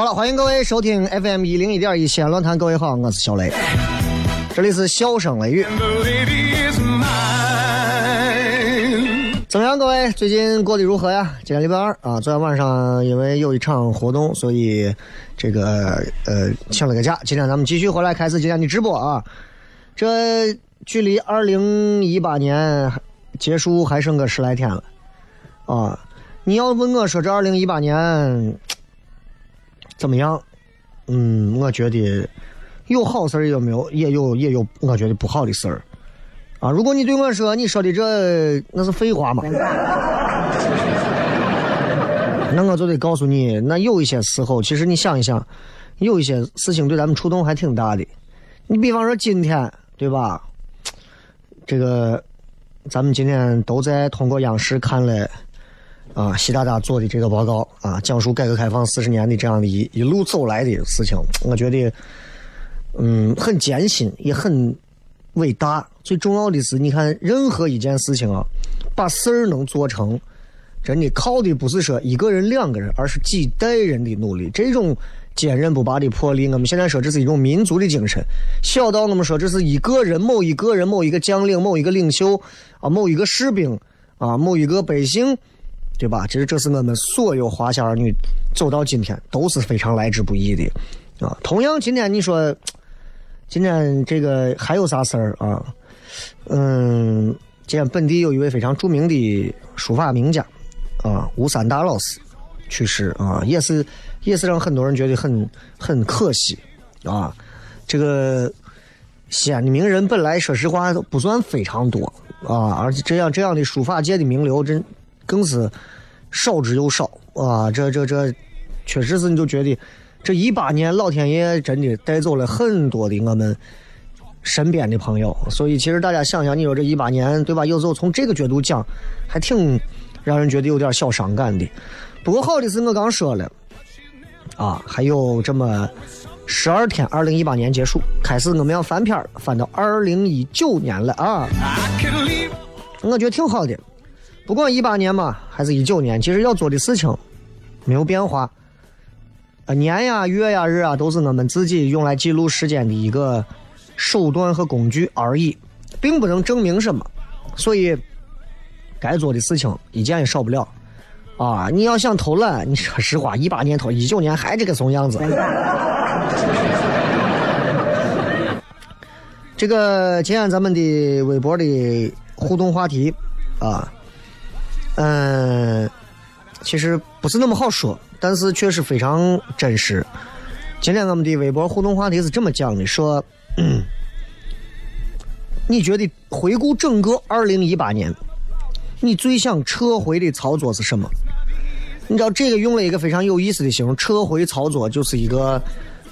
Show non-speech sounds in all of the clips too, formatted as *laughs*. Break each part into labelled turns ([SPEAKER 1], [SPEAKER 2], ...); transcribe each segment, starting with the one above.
[SPEAKER 1] 好了，欢迎各位收听 FM 一零一点一西安论坛。各位好，我是小雷，这里是笑声雷雨。怎么样，各位最近过得如何呀？今天礼拜二啊，昨天晚上因为有一场活动，所以这个呃请了个假。今天咱们继续回来开始今天的直播啊。这距离二零一八年结束还剩个十来天了啊。你要问我说这二零一八年怎么样？嗯，我觉得有好事儿也有没有，也有也有我觉得不好的事儿。啊，如果你对我说你说的这那是废话嘛，*laughs* 那我就得告诉你，那有一些时候，其实你想一想，有一些事情对咱们触动还挺大的。你比方说今天，对吧？这个咱们今天都在通过央视看了啊，习大大做的这个报告啊，讲述改革开放四十年的这样的一一路走来的事情，我觉得嗯很艰辛，也很伟大。最重要的是，你看任何一件事情啊，把事儿能做成，真的靠的不是说一个人、两个人，而是几代人的努力。这种坚韧不拔的魄力，我们现在说这是一种民族的精神。小到我们说这是一个人、某一个人、某一个将领、某一个领袖啊、某一个士兵啊、某一个百姓，对吧？其实这是我们所有华夏儿女走到今天都是非常来之不易的啊。同样，今天你说，今天这个还有啥事儿啊？嗯，今天本地有一位非常著名的书法名家啊，吴三大老师去世啊，也是也是让很多人觉得很很可惜啊。这个西安的名人本来说实话不算非常多啊，而且这样这样的书法界的名流真更是少之又少啊。这这这，确实是你就觉得这一八年老天爷真的带走了很多的我们。身边的朋友，所以其实大家想想，你说这一八年，对吧？有时候从这个角度讲，还挺让人觉得有点小伤感的。不过好的是我刚说了，啊，还有这么十二天，二零一八年结束，开始我们要翻篇儿，翻到二零一九年了啊。我觉得挺好的。不管一八年嘛，还是一九年，其实要做的事情没有变化。啊，年呀、月呀、日啊，都是我们自己用来记录时间的一个手段和工具而已，并不能证明什么。所以，该做的事情一件也少不了。啊，你要想偷懒，*laughs* 你说实话，一八年偷，一九年还这个怂样子。这个今天咱们的微博的互动话题啊，嗯，其实不是那么好说，但是确实非常真实。今天我们的微博互动话题是这么讲的：说，*clears throat* 你觉得回顾整个二零一八年，你最想撤回的操作是什么？你知道这个用了一个非常有意思的形容，撤回操作就是一个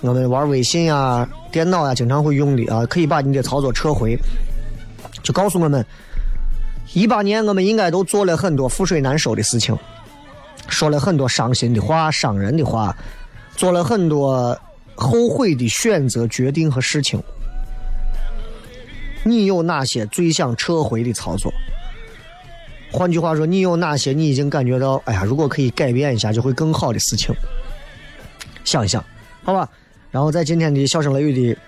[SPEAKER 1] 我们玩微信呀、电脑呀经常会用的啊，可以把你的操作撤回，就告诉我们，一八年我们应该都做了很多覆水难收的事情，说了很多伤心的话、伤人的话，做了很多后悔的选择、决定和事情。你有哪些最想撤回的操作？换句话说，你有哪些你已经感觉到，哎呀，如果可以改变一下，就会更好的事情？想一想，好吧。然后在今天的笑声雷雨的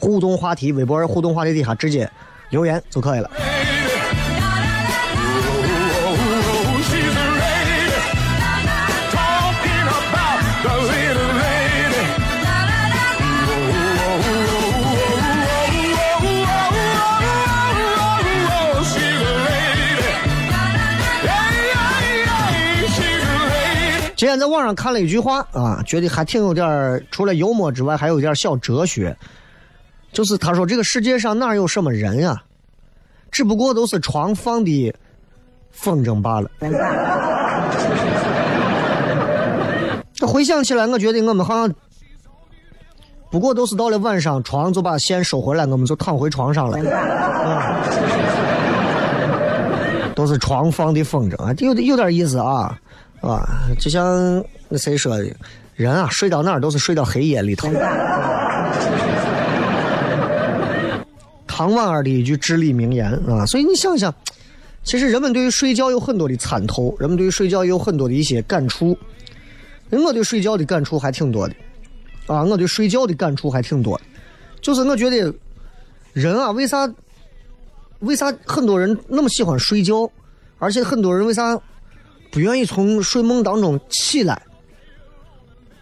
[SPEAKER 1] 互动话题微博互动话题底下直接留言就可以了。今天在网上看了一句话啊，觉得还挺有点儿除了幽默之外，还有一点小哲学。就是他说，这个世界上哪有什么人啊，只不过都是床放的风筝罢了。这 *laughs* 回想起来，我觉得我们好像不过都是到了晚上，床就把线收回来，我们就躺回床上了。啊 *laughs* 都是床放的风筝啊，有有点意思啊啊！就像那谁说的，人啊睡到哪儿都是睡到黑夜里头。*laughs* 唐婉儿的一句至理名言啊，所以你想想，其实人们对于睡觉有很多的参透，人们对于睡觉有很多的一些感触。我对睡觉的感触还挺多的啊，我对睡觉的感触还挺多，就是我觉得人啊，为啥为啥很多人那么喜欢睡觉，而且很多人为啥不愿意从睡梦当中起来？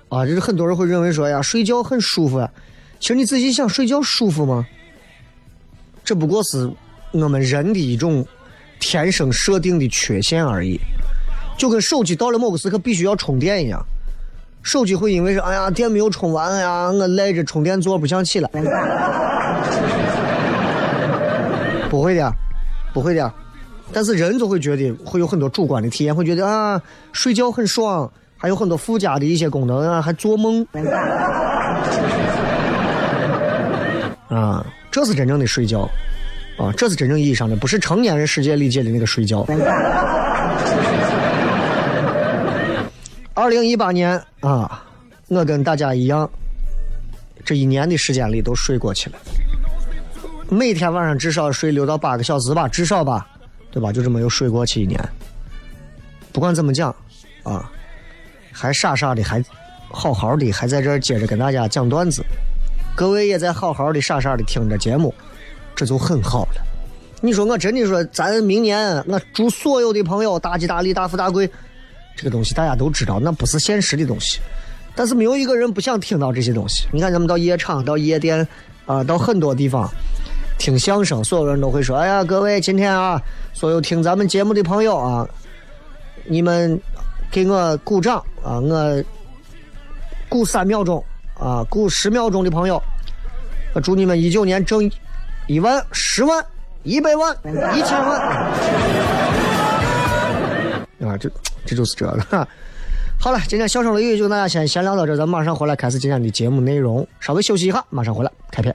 [SPEAKER 1] 啊，这是很多人会认为说呀，睡觉很舒服啊。其实你仔细想，睡觉舒服吗？这不过是我们人的一种天生设定的缺陷而已，就跟手机到了某个时刻必须要充电一样。手机会因为是哎呀电没有充完呀，我赖着充电座不想起来。*laughs* 不会的，不会的。但是人就会觉得会有很多主观的体验，会觉得啊睡觉很爽，还有很多附加的一些功能啊，还做梦。*laughs* 啊，这是真正的睡觉，啊，这是真正意义上的，不是成年人世界理解的那个睡觉。二零一八年啊，我跟大家一样，这一年的时间里都睡过去了，每天晚上至少睡六到八个小时吧，至少吧，对吧？就这么又睡过去一年。不管怎么讲，啊，还傻傻的，还好好的，还在这儿接着跟大家讲段子。各位也在好好的、傻傻的听着节目，这就很好了。你说我真的说，咱明年我祝所有的朋友大吉大利、大富大贵，这个东西大家都知道，那不是现实的东西。但是没有一个人不想听到这些东西。你看，咱们到夜场、到夜店啊、到很多地方听相声，所有人都会说：“哎呀，各位，今天啊，所有听咱们节目的朋友啊，你们给我鼓掌啊，我鼓三秒钟啊，鼓十秒钟的朋友，我祝你们一九年挣一万、十万、一百万、一千万啊！这这就是这个。*laughs* 好了，今天笑声雷雨就大家先闲聊到这，咱们马上回来开始今天的节目内容。稍微休息一下，马上回来开片。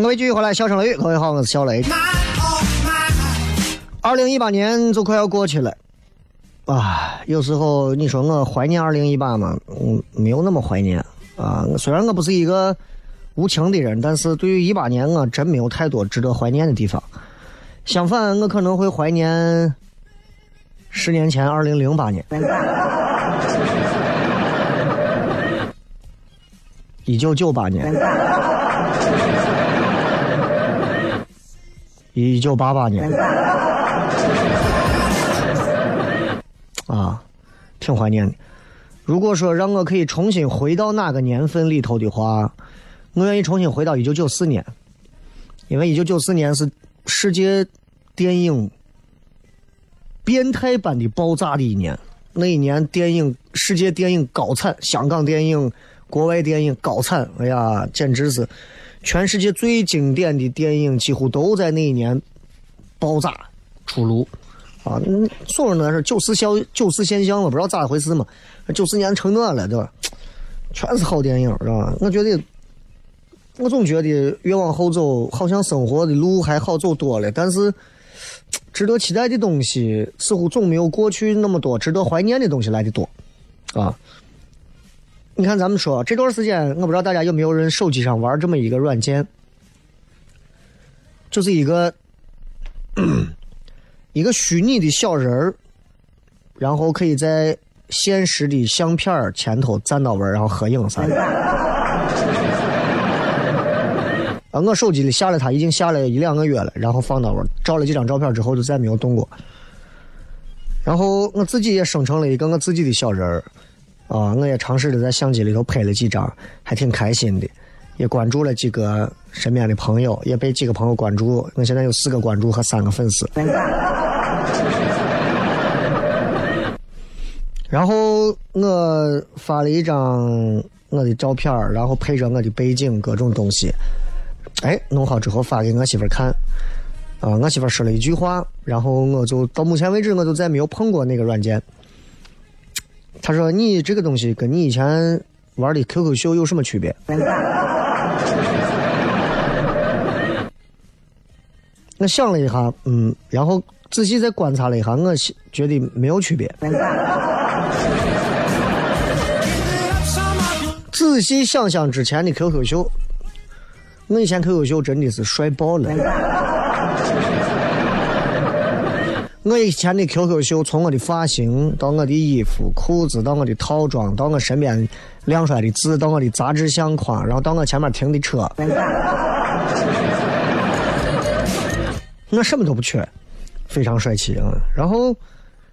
[SPEAKER 1] 迎各位继续回来，笑声雷雨，各位好，我是小雷。二零一八年就快要过去了，啊，有时候你说我怀念二零一八吗？嗯，没有那么怀念啊。虽然我不是一个无情的人，但是对于一八年，我真没有太多值得怀念的地方。相反，我可能会怀念十年前二零零八年，一九九八年。一九八八年，啊，挺怀念的。如果说让我可以重新回到那个年份里头的话，我愿意重新回到一九九四年，因为一九九四年是世界电影变态般的爆炸的一年。那一年，电影世界电影高产，香港电影、国外电影高产，哎呀，简直是。全世界最经典的电影几乎都在那一年爆炸出炉啊！所有人都是九四小九四现象嘛，不知道咋回事嘛？九四年成那了，对吧？全是好电影，是吧？我觉得，我总觉得越往后走，好像生活的路还好走多了，但是值得期待的东西似乎总没有过去那么多值得怀念的东西来的多啊！你看，咱们说这段时间，我不知道大家有没有人手机上玩这么一个软件，就是一个一个虚拟的小人儿，然后可以在现实的相片前头站到位，然后合影啥的。啊，我手机里下了，它已经下了一两个月了，然后放到位，照了几张照片之后就再没有动过。然后我自己也生成了一个我自己的小人儿。啊，我也尝试着在相机里头拍了几张，还挺开心的，也关注了几个身边的朋友，也被几个朋友关注。我现在有四个关注和三个粉丝。然后我发了一张我的照片，然后配着我的背景各种东西，哎，弄好之后发给我媳妇看。啊，我媳妇说了一句话，然后我就到目前为止我就再没有碰过那个软件。他说：“你这个东西跟你以前玩的 QQ 秀有什么区别？”我想了一下，嗯，然后仔细再观察了一下，我觉得没有区别。仔细想想之前的 QQ 秀，我以前 QQ 秀真的是帅爆了。我以前的 QQ 秀，从我的发型到我的衣服、裤子，到我的套装，到我身边亮出来的字，到我的杂志相框，然后到我前面停的车，我什么都不缺，非常帅气啊！然后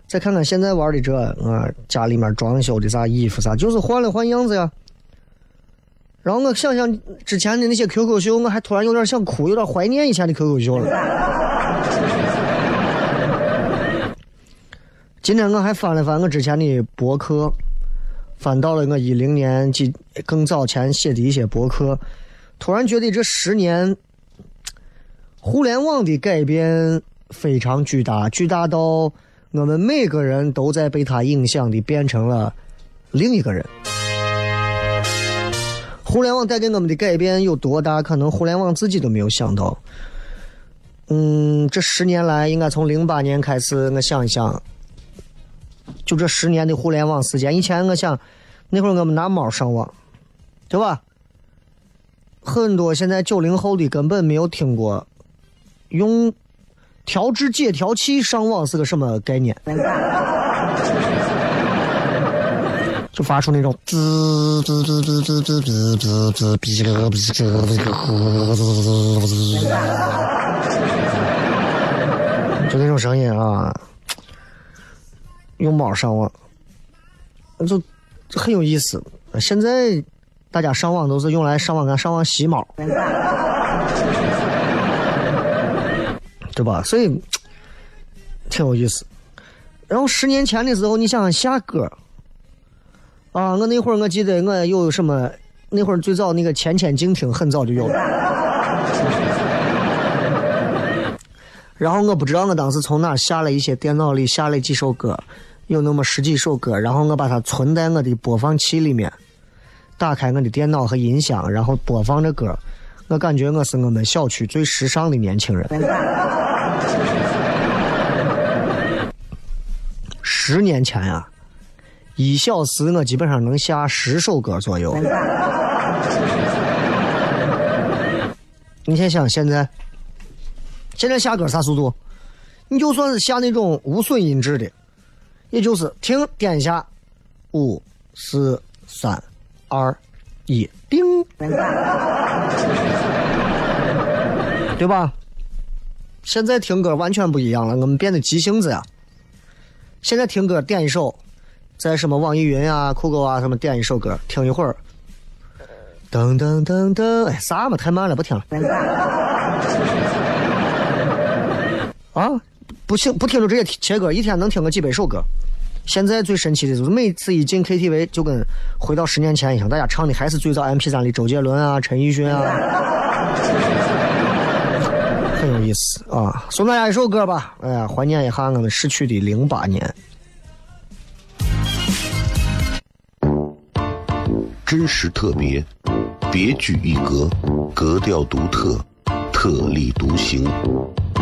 [SPEAKER 1] 再看看现在玩的这啊，家里面装修的啥衣服啥，就是换了换样子呀。然后我想想之前的那些 QQ 秀，我还突然有点想哭，有点怀念以前的 QQ 秀了。今天我还翻了翻我之前的博客，翻到了我一零年几更早前写的一些博客，突然觉得这十年互联网的改变非常巨大，巨大到我们每个人都在被它影响的变成了另一个人。互联网带给我们的改变有多大？可能互联网自己都没有想到。嗯，这十年来，应该从零八年开始，我想一想，就这十年的互联网时间。以前我想，那会儿我们拿猫上网，对吧？很多现在九零后的根本没有听过用调制解调器上网是个什么概念。*laughs* 就发出那种滋滋滋滋滋滋滋滋滋哔哩哔哩哔哩，就那种声音啊，用猫上网，就很有意思。现在大家上网都是用来上网干上网吸猫，对吧？所以挺有意思。然后十年前的时候，你想想下歌。啊，我那会儿我记得我有什么，那会儿最早那个千千静听很早就有了。*laughs* 然后我不知道我当时从哪下了一些电脑里下了几首歌，有那么十几首歌，然后我把它存在我的播放器里面，打开我的电脑和音箱，然后播放着歌，我感觉我是我们小区最时尚的年轻人。十年前呀。一小时我基本上能下十首歌左右。你先想现在，现在下歌啥速度？你就算是下那种无损音质的，也就是停点一下，五四三二一，叮，对吧？现在听歌完全不一样了，我们变得急性子呀。现在听歌点一首。在什么网易云啊、酷狗啊什么点一首歌听一会儿，噔噔噔噔，哎啥嘛太慢了不听了。*laughs* 啊，不听不听就直接切歌，一天能听个几百首歌。现在最神奇的就是每次一进 KTV 就跟回到十年前一样，大家唱的还是最早 MP3 里周杰伦啊、陈奕迅啊，*laughs* 很有意思啊。送大家一首歌吧，哎呀，怀念一下我们逝去的零八年。
[SPEAKER 2] 真实特别，别具一格，格调独特，特立独行，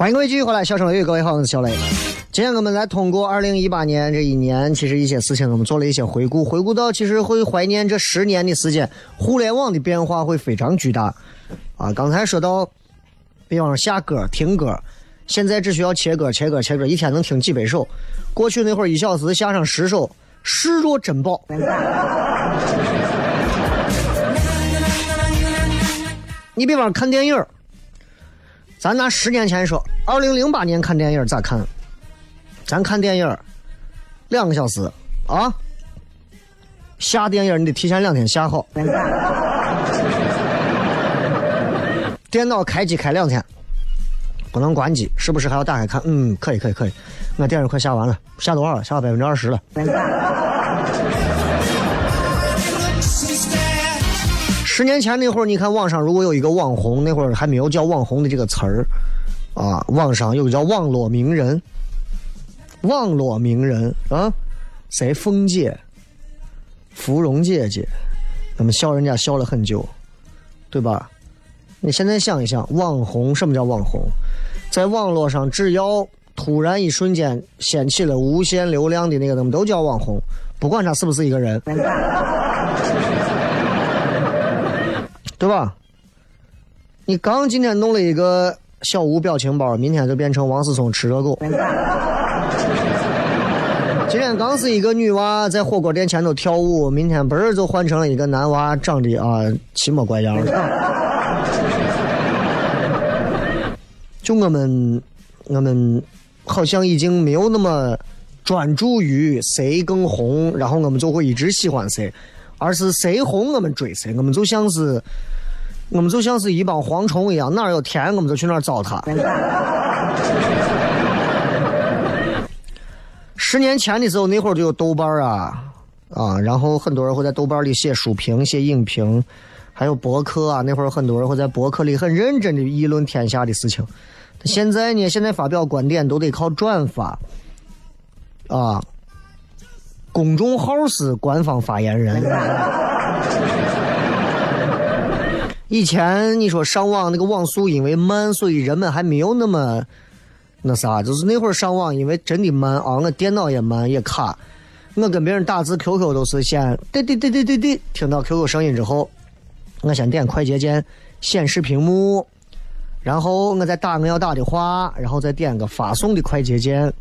[SPEAKER 1] 欢迎各位继续回来，小声雷雨，各位好，我是小雷。今天我们来通过二零一八年这一年，其实一些事情我们做了一些回顾，回顾到其实会怀念这十年的时间，互联网的变化会非常巨大。啊，刚才说到，比方说下歌、听歌，现在只需要切歌、切歌、切歌，一天能听几百首。过去那会儿一小时下上十首，视若珍宝。你比方看电影。咱拿十年前说，二零零八年看电影咋看？咱看电影，两个小时啊。下电影你得提前两天下好。电脑开机开两天，不能关机，时不时还要打开看。嗯，可以可以可以，我电影快下完了，下多少了？下到百分之二十了。十年前那会儿，你看网上如果有一个网红，那会儿还没有叫网红的这个词儿啊，网上有个叫网络名人，网络名人啊，谁凤姐、芙蓉姐姐，那么笑人家笑了很久，对吧？你现在想一想，网红什么叫网红？在网络上，只要突然一瞬间掀起了无限流量的那个，他们都叫网红，不管他是不是一个人。对吧？你刚今天弄了一个小吴表情包，明天就变成王思聪吃热狗。今天刚是一个女娃在火锅店前头跳舞，明天不是就换成了一个男娃，长得啊奇模怪样的。就我们，我们好像已经没有那么专注于谁更红，然后我们就会一直喜欢谁。而是谁红我们追谁，我们就像是，我们就像是一帮蝗虫一样，哪儿有田我们就去哪儿糟蹋。十年前的时候，那会儿就有豆瓣啊啊，然后很多人会在豆瓣里写书评、写影评，还有博客啊。那会儿很多人会在博客里很认真的议论天下的事情。现在呢，现在发表观点都得靠转发啊。公众号是官方发言人。以前你说上网那个网速因为慢，所以人们还没有那么那啥，就是那会儿上网因为真的慢啊，我电脑也慢也卡。我跟别人打字 QQ 都是先滴滴滴滴滴滴，听到 QQ 声音之后，我先点快捷键显示屏幕，然后我再打我要打的话，然后再点个发送的快捷键。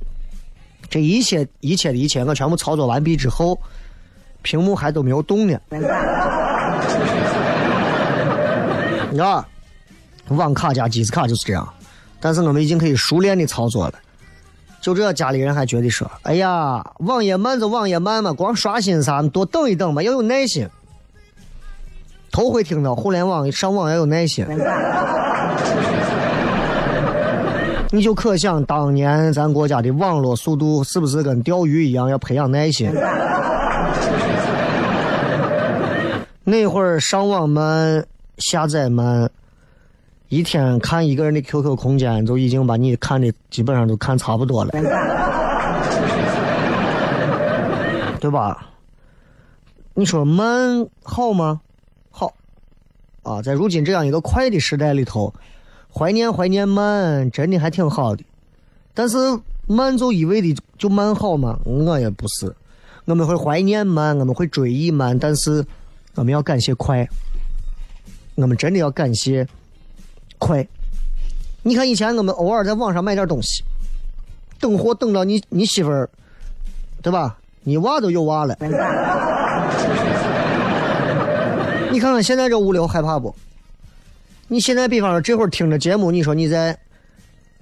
[SPEAKER 1] 这一切一切的一切，我全部操作完毕之后，屏幕还都没有动呢。你知道，网卡加机子卡就是这样。但是我们已经可以熟练的操作了。就这，家里人还觉得说：“哎呀，网页慢就网页慢嘛，光刷新啥，多等一等嘛，要有耐心。”头回听到互联网上网要有耐心。*laughs* 你就可想当年咱国家的网络速度是不是跟钓鱼一样要培养耐心？*laughs* 那会儿上网慢，下载慢，一天看一个人的 QQ 空间，就已经把你看的基本上都看差不多了，*laughs* 对吧？你说慢好吗？好，啊，在如今这样一个快的时代里头。怀念怀念慢，真的还挺好的。但是慢就一味的就慢好吗？我也不是。我们会怀念慢，我们会追忆慢，但是我们要感谢快。我们真的要感谢快。你看以前我们偶尔在网上买点东西，等货等到你你媳妇儿，对吧？你娃都有娃了。*laughs* 你看看现在这物流害怕不？你现在比方说这会儿听着节目，你说你在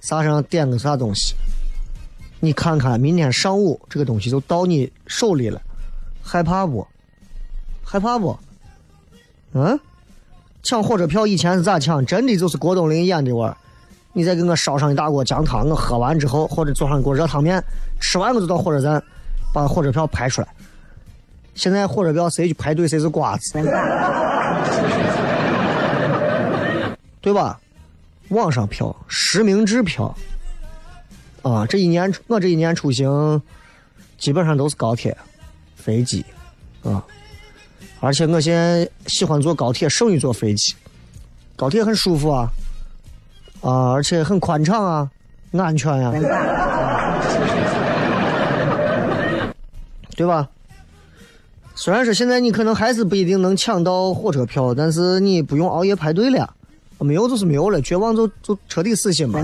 [SPEAKER 1] 啥上点个啥东西，你看看明天上午这个东西就到你手里了，害怕不？害怕不？嗯？抢火车票以前是咋抢？真的就是郭冬临演的哇！你再给我烧上一大锅姜汤，我喝完之后，或者做上一锅热汤面，吃完我就到火车站把火车票排出来。现在火车票谁去排队谁是瓜子。对吧？网上票、实名制票啊！这一年我这一年出行基本上都是高铁、飞机啊，而且我现在喜欢坐高铁胜于坐飞机。高铁很舒服啊，啊，而且很宽敞啊，安全呀，对吧？虽然说现在你可能还是不一定能抢到火车票，但是你不用熬夜排队了。没有就是没有了，绝望就就彻底死心吧。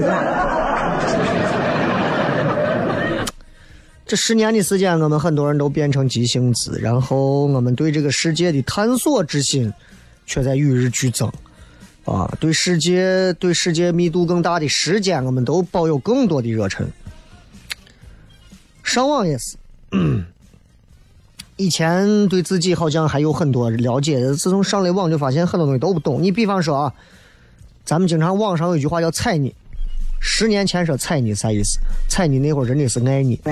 [SPEAKER 1] 这十年的时间，我们很多人都变成急性子，然后我们对这个世界的探索之心却在与日俱增。啊，对世界对世界密度更大的时间，我们都抱有更多的热忱。上网也是，以前对自己好像还有很多了解，自从上了网就发现很多东西都不懂。你比方说啊，咱们经常网上有一句话叫“踩你”，十年前说“踩你”啥意思？踩你那会儿真的是爱你。*laughs*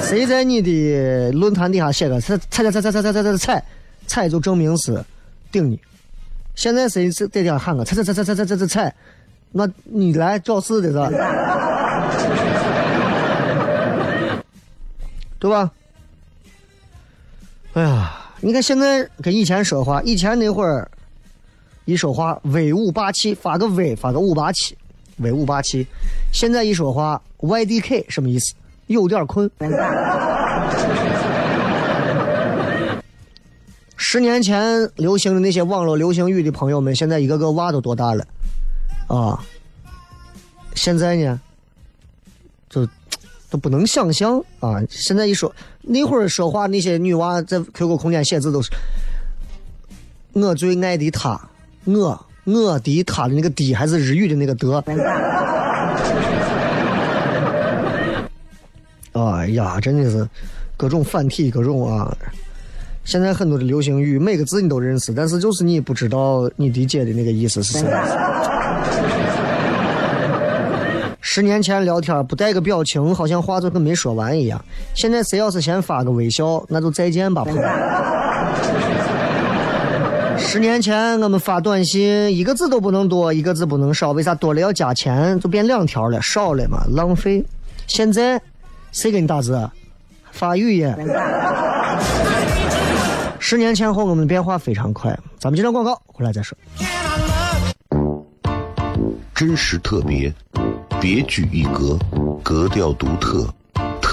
[SPEAKER 1] 谁在你的论坛底下写个踩踩踩踩踩踩踩踩踩踩踩，就证明是顶你。现在谁在底下喊个踩踩踩踩踩踩踩踩踩，那你来找事的是？对吧？哎呀，你看现在跟以前说话，以前那会儿一说话威武霸气，发个威发个武霸气，威武霸气。现在一说话 YDK 什么意思？有点困。*laughs* 十年前流行的那些网络流行语的朋友们，现在一个个娃都多大了啊？现在呢，就都不能想象啊！现在一说那会儿说话，那些女娃在 QQ 空间写字都是“我最爱的他”，我我的他的那个“的”还是日语的那个“的”。哎呀，真的是各种繁体，各种啊！现在很多的流行语，每个字你都认识，但是就是你不知道你理解的那个意思是什么。*laughs* 十年前聊天不带个表情，好像话就跟没说完一样。现在谁要是先发个微笑，那就再见吧，朋友。十年前我们发短信一个字都不能多，一个字不能少，为啥多了要加钱？就变两条了，少了嘛，浪费。现在谁给你打字？发语音。十年前后我们变化非常快，咱们接着广告，回来再说。
[SPEAKER 2] 真实特别，别具一格，格调独特，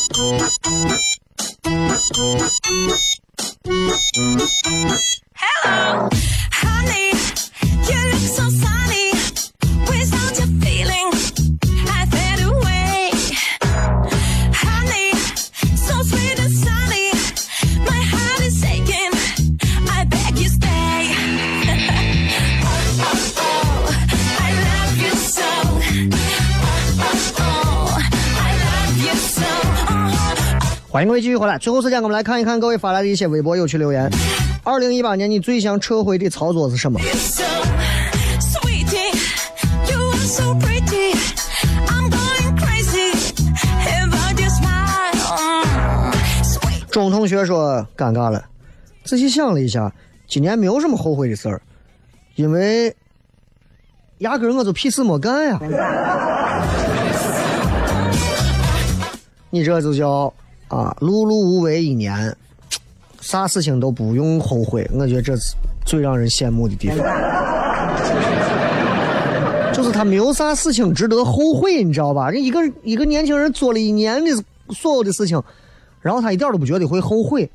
[SPEAKER 3] Hello, honey, you look so sunny.
[SPEAKER 1] 欢迎各位继续回来。最后时间，我们来看一看各位发来的一些微博有趣留言。二零一八年你最想撤回的操作是什么.钟同学说尴尬了，仔细想了一下，今年没有什么后悔的事儿，因为压根儿我就屁事没干呀。*laughs* 你这就叫啊碌碌无为一年，啥事情都不用后悔，我觉得这是最让人羡慕的地方。就是他没有啥事情值得后悔，你知道吧？这一个一个年轻人做了一年的所有的事情，然后他一点都不觉得会后悔，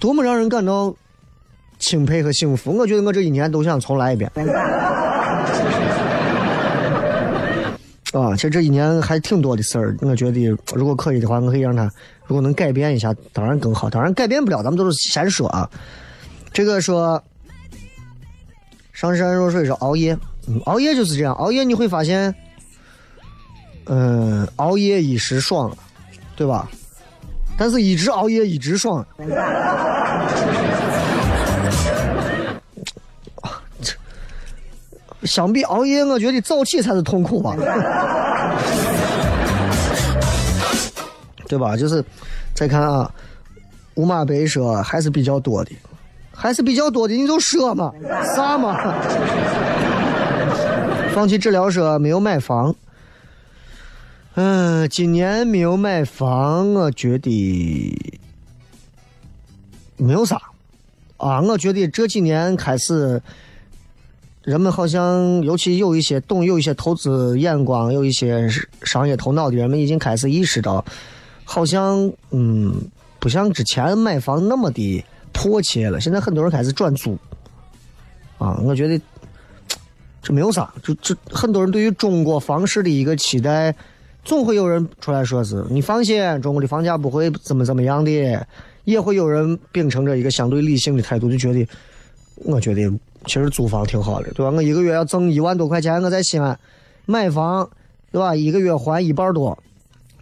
[SPEAKER 1] 多么让人感到钦佩和幸福！我觉得我这一年都想重来一遍。*laughs* 啊，其实这一年还挺多的事儿，我觉得如果可以的话，我可以让他如果能改变一下，当然更好。当然改变不了，咱们都是先说啊。这个说上善若水说熬夜，熬夜就是这样，熬夜你会发现，嗯，熬夜一时爽，对吧？但是一直熬夜一直爽。*laughs* 相比熬夜，我觉得早起才是痛苦吧，对吧？就是再看啊，五马白蛇还是比较多的，还是比较多的，你就说嘛，啥嘛？放弃治疗说没有买房，嗯，今年没有买房，我觉得没有啥啊，我觉得这几年开始。人们好像，尤其有一些懂、有一些投资眼光、有一些商业头脑的人们，已经开始意识到，好像嗯，不像之前买房那么的迫切了。现在很多人开始转租，啊，我觉得这没有啥，就这很多人对于中国房市的一个期待，总会有人出来说是你放心，中国的房价不会怎么怎么样的，也会有人秉承着一个相对理性的态度，就觉得，我觉得。其实租房挺好的，对吧？我一个月要挣一万多块钱，我在西安买房，对吧？一个月还一半多，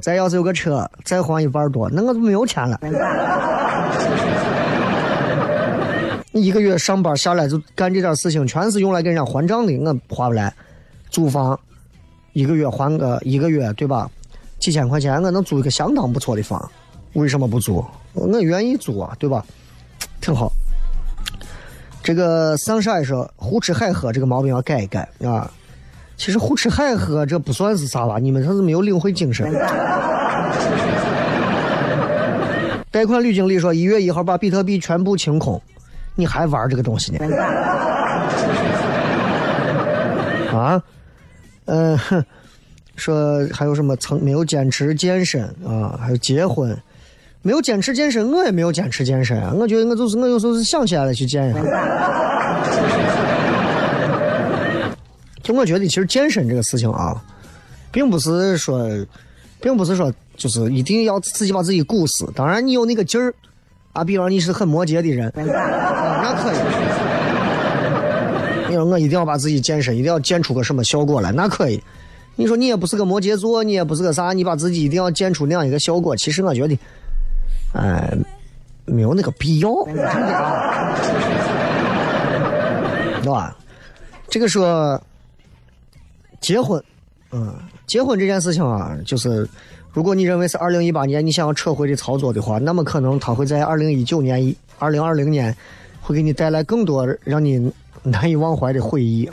[SPEAKER 1] 再要是有个车，再还一半多，那我就没有钱了。你一个月上班下来就干这点事情，全是用来给人家还账的，我花不来。租房一个月还个一个月，对吧？几千块钱，我能租一个相当不错的房，为什么不租？我愿意租啊，对吧？挺好。这个上山说胡吃海喝这个毛病要改一改啊！其实胡吃海喝这不算是啥吧？你们这是没有领会精神。贷款吕经理说一月一号把比特币全部清空，你还玩这个东西呢？啊？嗯，*laughs* 说还有什么曾没有坚持健身啊？还有结婚。没有坚持健身，我也没有坚持健身啊！我觉得我就是我有时候是想起来了去健一下。就我觉得，其实健身这个事情啊，并不是说，并不是说就是一定要自己把自己鼓死。当然，你有那个劲儿啊，比方你是很摩羯的人，*laughs* 那可以。你说我一定要把自己健身，一定要健出个什么效果来，那可以。你说你也不是个摩羯座，你也不是个啥，你把自己一定要健出那样一个效果，其实我觉得。哎，没有那个必要，*laughs* 对吧？这个说结婚，嗯，结婚这件事情啊，就是如果你认为是二零一八年你想要撤回的操作的话，那么可能他会在二零一九年、二零二零年会给你带来更多让你难以忘怀的回忆。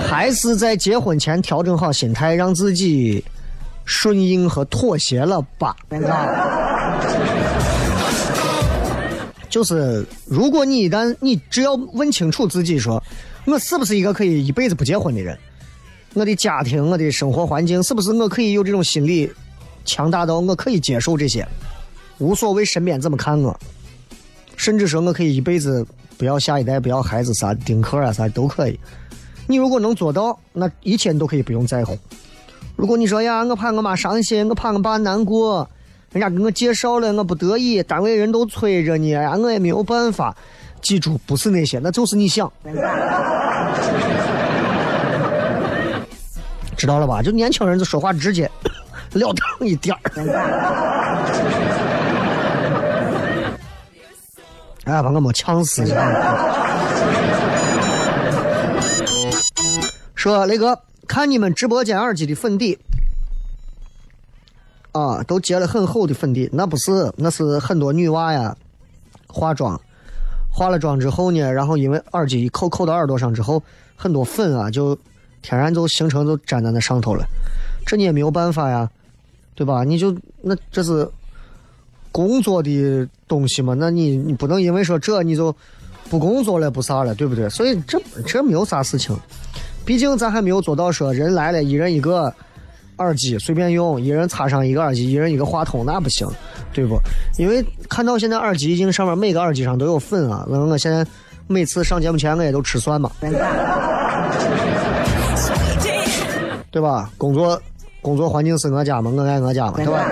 [SPEAKER 1] 还是在结婚前调整好心态，让自己。顺应和妥协了吧？就是如果你一旦你只要问清楚自己，说我是不是一个可以一辈子不结婚的人？我的家庭，我的生活环境，是不是我可以有这种心理强大到我可以接受这些？无所谓身边怎么看我，甚至说我可以一辈子不要下一代，不要孩子啥丁克啊啥都可以。你如果能做到，那一切你都可以不用在乎。如果你说呀，我怕我妈伤心，我怕我爸难过，人家给我介绍了，我不得已，单位人都催着你，呀，我也没有办法。记住，不是那些，那就是你想，知道了吧？就年轻人就说话直接，*coughs* 了当一点儿。哎，把我们呛死了！说雷哥。看你们直播间耳机的粉底，啊，都结了很厚的粉底，那不是，那是很多女娃呀，化妆，化了妆之后呢，然后因为耳机一扣扣到耳朵上之后，很多粉啊就天然就形成就粘在那上头了，这你也没有办法呀，对吧？你就那这是工作的东西嘛，那你你不能因为说这你就不工作了不啥了，对不对？所以这这没有啥事情。毕竟咱还没有做到说人来了，一人一个耳机随便用，一人插上一个耳机，一人一个话筒，那不行，对不？因为看到现在耳机已经上面每个耳机上都有粉啊，那我现在每次上节目前我也都吃蒜嘛。对吧？工作工作环境是我家嘛，我爱我家嘛，对吧？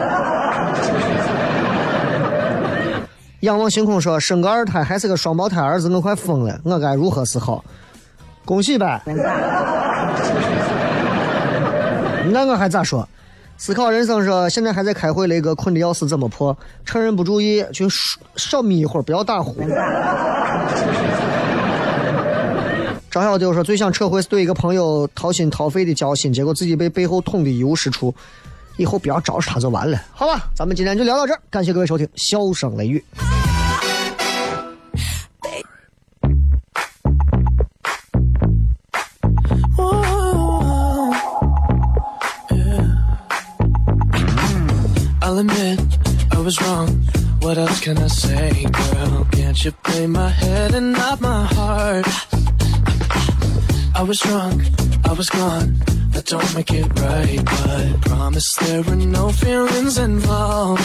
[SPEAKER 1] 仰望星空说：“生个二胎还是个双胞胎儿子，我快疯了，我该如何是好？”恭喜呗！那我还咋说？思考人生说：“现在还在开会，雷哥困的要死，怎么破？趁人不注意去少眯一会儿，不要打呼。*laughs* ”张小丢说：“最想撤回是对一个朋友掏心掏肺的交心，结果自己被背后捅的一无是处。以后不要招惹他就完了，好吧？咱们今天就聊到这儿，感谢各位收听，笑声雷雨。
[SPEAKER 3] I'll admit I was wrong. What else can I say, girl? Can't you play my head and not my heart? I was drunk, I was gone. That don't make it right, but promise there were no feelings involved.